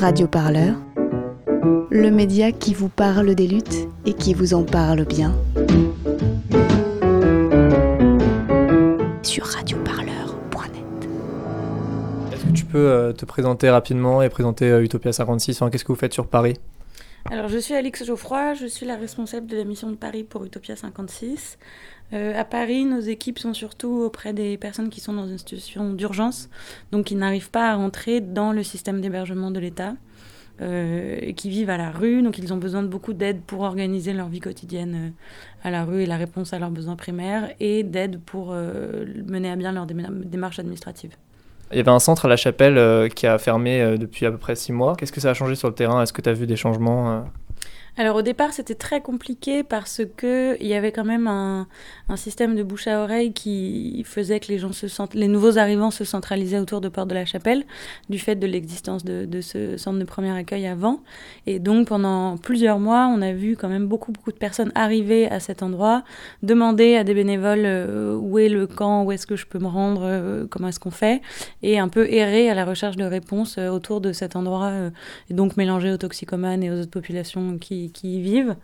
Radio Parleur, le média qui vous parle des luttes et qui vous en parle bien. Sur radioparleur.net. Est-ce que tu peux euh, te présenter rapidement et présenter euh, Utopia 56 Qu'est-ce que vous faites sur Paris? Alors, je suis Alix Geoffroy, je suis la responsable de la mission de Paris pour Utopia 56. Euh, à Paris, nos équipes sont surtout auprès des personnes qui sont dans une situation d'urgence, donc qui n'arrivent pas à rentrer dans le système d'hébergement de l'État, euh, qui vivent à la rue, donc ils ont besoin de beaucoup d'aide pour organiser leur vie quotidienne euh, à la rue et la réponse à leurs besoins primaires, et d'aide pour mener à bien leur démarche administrative. Il y avait un centre à La Chapelle euh, qui a fermé euh, depuis à peu près six mois. Qu'est-ce que ça a changé sur le terrain? Est-ce que tu as vu des changements euh? Alors au départ, c'était très compliqué parce que il y avait quand même un, un, système de bouche à oreille qui faisait que les gens se sentent, les nouveaux arrivants se centralisaient autour de Porte de la Chapelle du fait de l'existence de, de, ce centre de premier accueil avant. Et donc pendant plusieurs mois, on a vu quand même beaucoup beaucoup de personnes arriver à cet endroit, demander à des bénévoles euh, où est le camp, où est-ce que je peux me rendre, euh, comment est-ce qu'on fait, et un peu errer à la recherche de réponses euh, autour de cet endroit, et donc mélanger aux toxicomanes et aux autres populations qui qui, y vivent.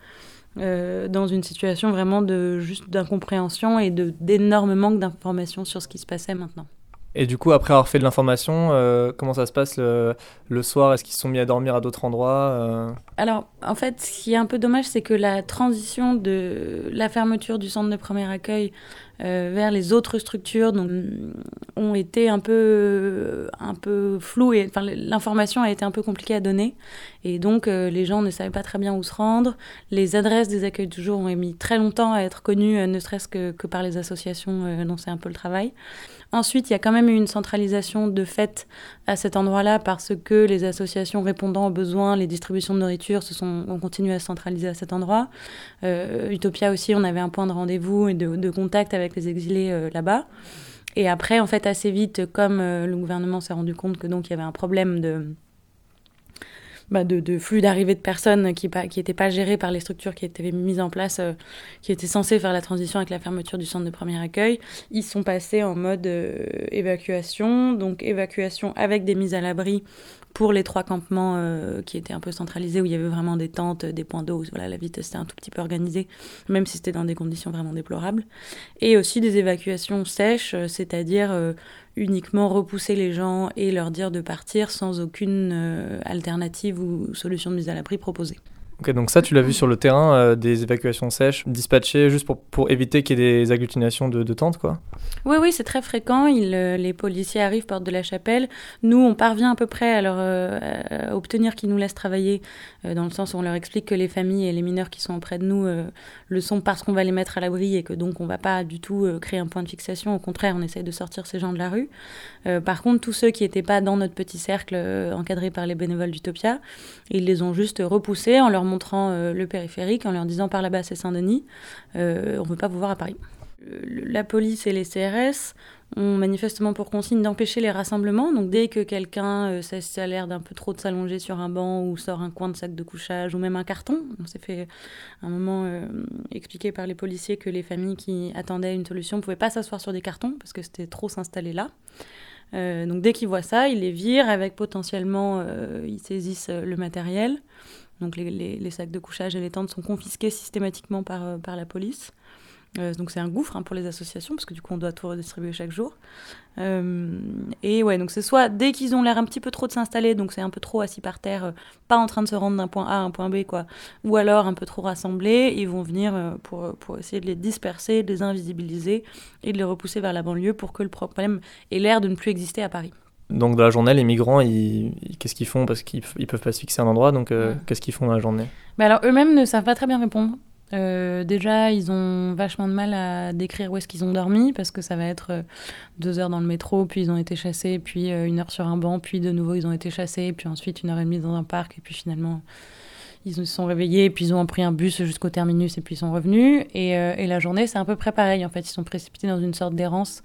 Euh, dans une situation vraiment de juste d'incompréhension et d'énorme manque d'informations sur ce qui se passait maintenant. Et du coup, après avoir fait de l'information, euh, comment ça se passe le, le soir? Est-ce qu'ils se sont mis à dormir à d'autres endroits euh? Alors, en fait, ce qui est un peu dommage, c'est que la transition de la fermeture du centre de premier accueil vers les autres structures donc, ont été un peu, un peu floues. Enfin, l'information a été un peu compliquée à donner. Et donc, les gens ne savaient pas très bien où se rendre. Les adresses des accueils du jour ont mis très longtemps à être connues, ne serait-ce que, que, par les associations dont c'est un peu le travail. Ensuite, il y a quand même eu une centralisation de fait à cet endroit-là parce que les associations répondant aux besoins, les distributions de nourriture se sont, ont continué à se centraliser à cet endroit. Euh, Utopia aussi, on avait un point de rendez-vous et de, contact avec les exilés euh, là-bas. Et après, en fait, assez vite, comme euh, le gouvernement s'est rendu compte que donc il y avait un problème de bah, de, flux d'arrivée de personnes qui n'étaient pas gérés par les structures qui étaient mises en place, euh, qui étaient censées faire la transition avec la fermeture du centre de premier accueil. Ils sont passés en mode euh, évacuation, donc évacuation avec des mises à l'abri pour les trois campements euh, qui étaient un peu centralisés, où il y avait vraiment des tentes, des points d'eau, voilà, la vie était un tout petit peu organisée, même si c'était dans des conditions vraiment déplorables. Et aussi des évacuations sèches, c'est-à-dire uniquement repousser les gens et leur dire de partir sans aucune alternative ou solution de mise à l'abri proposée. Donc ça, tu l'as vu sur le terrain, euh, des évacuations sèches dispatchées juste pour, pour éviter qu'il y ait des agglutinations de, tentes, quoi Oui, oui, c'est très fréquent. Euh, les policiers arrivent, porte de la chapelle. Nous, on parvient à peu près à, leur, euh, obtenir qu'ils nous laissent travailler, dans le sens où on leur explique que les familles et les mineurs qui sont auprès de nous le sont parce qu'on va les mettre à l'abri et que donc on va pas du tout créer un point de fixation. Au contraire, on essaye de sortir ces gens de la rue. par contre, tous ceux qui n'étaient pas dans notre petit cercle encadré par les bénévoles d'Utopia, ils les ont juste repoussés en leur montrant euh, le périphérique, en leur disant par là-bas c'est Saint-Denis, euh, on ne veut pas vous voir à Paris. La police et les CRS ont manifestement pour consigne d'empêcher les rassemblements. Donc dès que quelqu'un euh, a l'air d'un peu trop de s'allonger sur un banc ou sort un coin de sac de couchage ou même un carton, on s'est fait un moment expliquer par les policiers que les familles qui attendaient une solution ne pouvaient pas s'asseoir sur des cartons parce que c'était trop s'installer là. donc dès qu'ils voient ça, ils les virent avec potentiellement, ils saisissent le matériel. Donc les, sacs de couchage et les tentes sont confisqués systématiquement par, euh, par la police. Euh, donc c'est un gouffre hein, pour les associations parce que du coup on doit tout redistribuer chaque jour. Euh, et ouais, donc c'est soit dès qu'ils ont l'air un petit peu trop de s'installer, donc c'est un peu trop assis par terre, pas en train de se rendre d'un point A à un point B, quoi, ou alors un peu trop rassemblés, ils vont venir pour, pour essayer de les disperser, de les invisibiliser et de les repousser vers la banlieue pour que le problème ait l'air de ne plus exister à Paris. Donc dans la journée, les migrants, qu'est-ce qu'ils font? Parce qu'ils ne peuvent pas se fixer un endroit, donc euh, qu'est-ce qu'ils font dans la journée? Bah Alors eux-mêmes ne savent pas très bien répondre. Euh, déjà, ils ont vachement de mal à décrire où est-ce qu'ils ont dormi, parce que ça va être euh, deux heures dans le métro, puis ils ont été chassés, puis une heure sur un banc, puis de nouveau ils ont été chassés, puis ensuite une heure et demie dans un parc, et puis finalement ils se sont réveillés, puis ils ont pris un bus jusqu'au terminus et puis ils sont revenus. Et, euh, et la journée, c'est un peu près pareil. En fait, ils sont précipités dans une sorte d'errance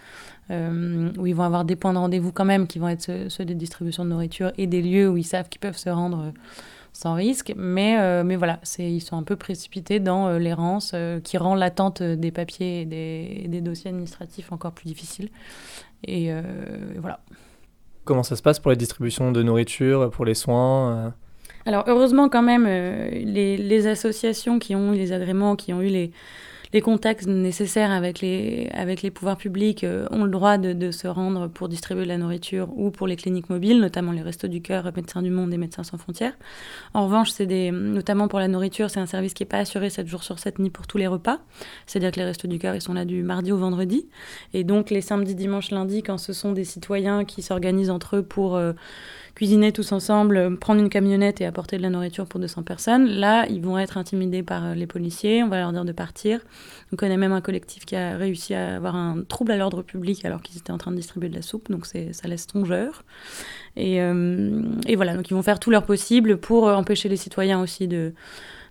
euh, où ils vont avoir des points de rendez-vous quand même qui vont être ceux, des distributions de nourriture et des lieux où ils savent qu'ils peuvent se rendre euh, sans risque. Mais, voilà, ils sont un peu précipités dans l'errance qui rend l'attente des papiers et des, des, dossiers administratifs encore plus difficile. Et, et voilà. Comment ça se passe pour les distributions de nourriture, pour les soins Alors heureusement quand même, les, les, associations qui ont eu les agréments, qui ont eu les, les contacts nécessaires avec les, avec les pouvoirs publics euh, ont le droit de, se rendre pour distribuer de la nourriture ou pour les cliniques mobiles, notamment les Restos du Cœur, Médecins du Monde et Médecins sans frontières. En revanche, c'est des, notamment pour la nourriture, c'est un service qui n'est pas assuré 7 jours sur 7 ni pour tous les repas. C'est-à-dire que les Restos du Cœur, ils sont là du mardi au vendredi. Et donc les samedis, dimanches, lundis, quand ce sont des citoyens qui s'organisent entre eux pour... Euh, cuisiner tous ensemble, prendre une camionnette et apporter de la nourriture pour 200 personnes. Là, ils vont être intimidés par euh, les policiers, on va leur dire de partir. On connaît même un collectif qui a réussi à avoir un trouble à l'ordre public alors qu'ils étaient en train de distribuer de la soupe, donc ça laisse songeur. Et, euh, et voilà, donc ils vont faire tout leur possible pour euh, empêcher les citoyens aussi de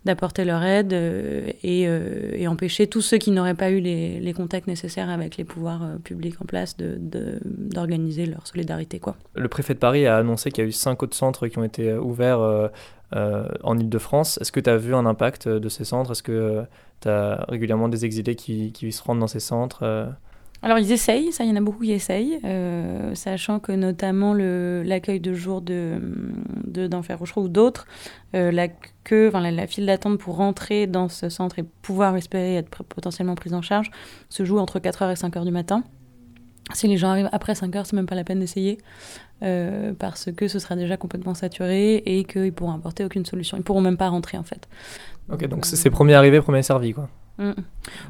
d'apporter leur aide euh, euh, et, empêcher tous ceux qui n'auraient pas eu les, contacts nécessaires avec les pouvoirs euh, publics en place d'organiser de, leur solidarité. Quoi. Le préfet de Paris a annoncé qu'il y a eu cinq autres centres qui ont été ouverts en Ile-de-France. Est-ce que tu as vu un impact de ces centres? Est-ce que tu as régulièrement des exilés qui, qui se rendent dans ces centres alors ils essayent, ça il y en a beaucoup qui essayent, euh, sachant que notamment l'accueil de jour de d'Enfer Rochereau ou d'autres, euh, la queue, enfin la, file d'attente pour rentrer dans ce centre et pouvoir espérer être potentiellement prise en charge se joue entre 4h et 5h du matin. Si les gens arrivent après 5h, c'est même pas la peine d'essayer, euh, parce que ce sera déjà complètement saturé et qu'ils pourront apporter aucune solution. Ils pourront même pas rentrer en fait. Ok, donc c'est premier arrivé, premier servi quoi. Mm.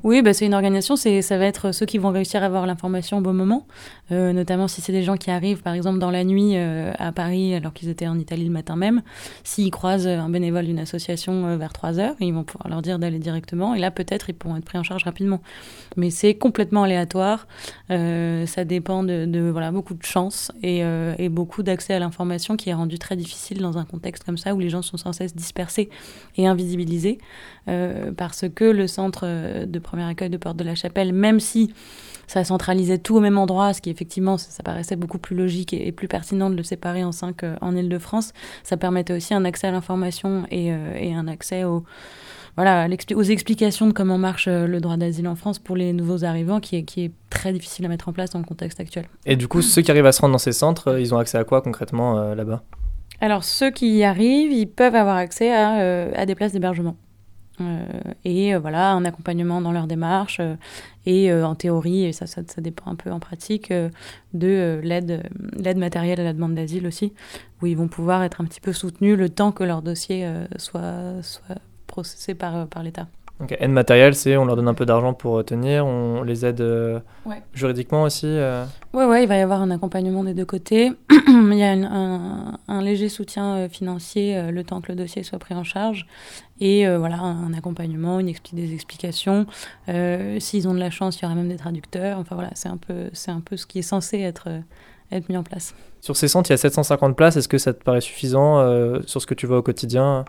Oui, bah, c'est une organisation, ça va être ceux qui vont réussir à avoir l'information au bon moment, euh, notamment si c'est des gens qui arrivent, par exemple, dans la nuit euh, à Paris, alors qu'ils étaient en Italie le matin même. S'ils croisent un bénévole d'une association euh, vers 3 heures, ils vont pouvoir leur dire d'aller directement, et là, peut-être, ils pourront être pris en charge rapidement. Mais c'est complètement aléatoire, ça dépend de, beaucoup de chance et, et beaucoup d'accès à l'information qui est rendu très difficile dans un contexte comme ça où les gens sont sans cesse dispersés et invisibilisés, parce que le centre euh, de premier accueil de Porte de la Chapelle, même si ça centralisait tout au même endroit, ce qui effectivement, ça, paraissait beaucoup plus logique et, plus pertinent de le séparer en cinq euh, en Ile-de-France. Ça permettait aussi un accès à l'information et, euh, un accès aux, voilà, aux explications de comment marche le droit d'asile en France pour les nouveaux arrivants, qui est, qui est très difficile à mettre en place dans le contexte actuel. Et du coup, ceux qui arrivent à se rendre dans ces centres, ils ont accès à quoi concrètement là-bas? Alors, ceux qui y arrivent, ils peuvent avoir accès à des places d'hébergement. Euh, et euh, voilà, un accompagnement dans leur démarche euh, et en théorie, et ça, ça, dépend un peu en pratique, de l'aide, l'aide matérielle à la demande d'asile aussi, où ils vont pouvoir être un petit peu soutenus le temps que leur dossier soit, soit processé par, par l'État. Donc aide matérielle, c'est on leur donne un peu d'argent pour tenir, on les aide euh, juridiquement aussi euh... Ouais, ouais, il va y avoir un accompagnement des deux côtés. il y a un, un, léger soutien euh, financier euh, le temps que le dossier soit pris en charge. Et voilà, un, accompagnement, une des explications. S'ils ont de la chance, il y aura même des traducteurs. Enfin voilà, c'est un, peu, un peu ce qui est censé être, être mis en place. Sur ces centres, il y a 750 places. Est-ce que ça te paraît suffisant sur ce que tu vois au quotidien?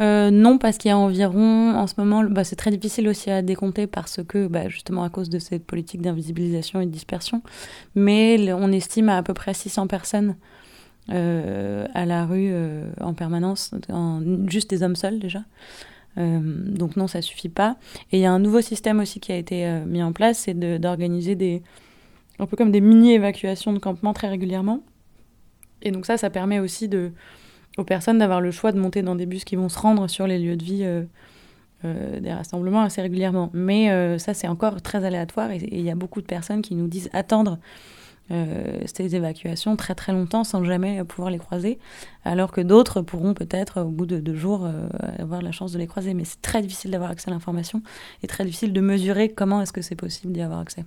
Euh, non, parce qu'il y a environ, en ce moment, bah, c'est très difficile aussi à décompter parce que, bah, justement, à cause de cette politique d'invisibilisation et de dispersion, mais on estime à, peu près 600 personnes euh, à la rue euh, en permanence, juste des hommes seuls déjà. donc non, ça suffit pas. Et il y a un nouveau système aussi qui a été mis en place, c'est d'organiser des, un peu comme des mini-évacuations de campement très régulièrement. Et donc ça, ça permet aussi de aux personnes d'avoir le choix de monter dans des bus qui vont se rendre sur les lieux de vie euh, euh, des rassemblements assez régulièrement. Mais euh, ça, c'est encore très aléatoire et il y a beaucoup de personnes qui nous disent attendre ces évacuations très très longtemps sans jamais pouvoir les croiser, alors que d'autres pourront peut-être au bout de deux jours avoir la chance de les croiser. Mais c'est très difficile d'avoir accès à l'information et très difficile de mesurer comment est-ce que c'est possible d'y avoir accès.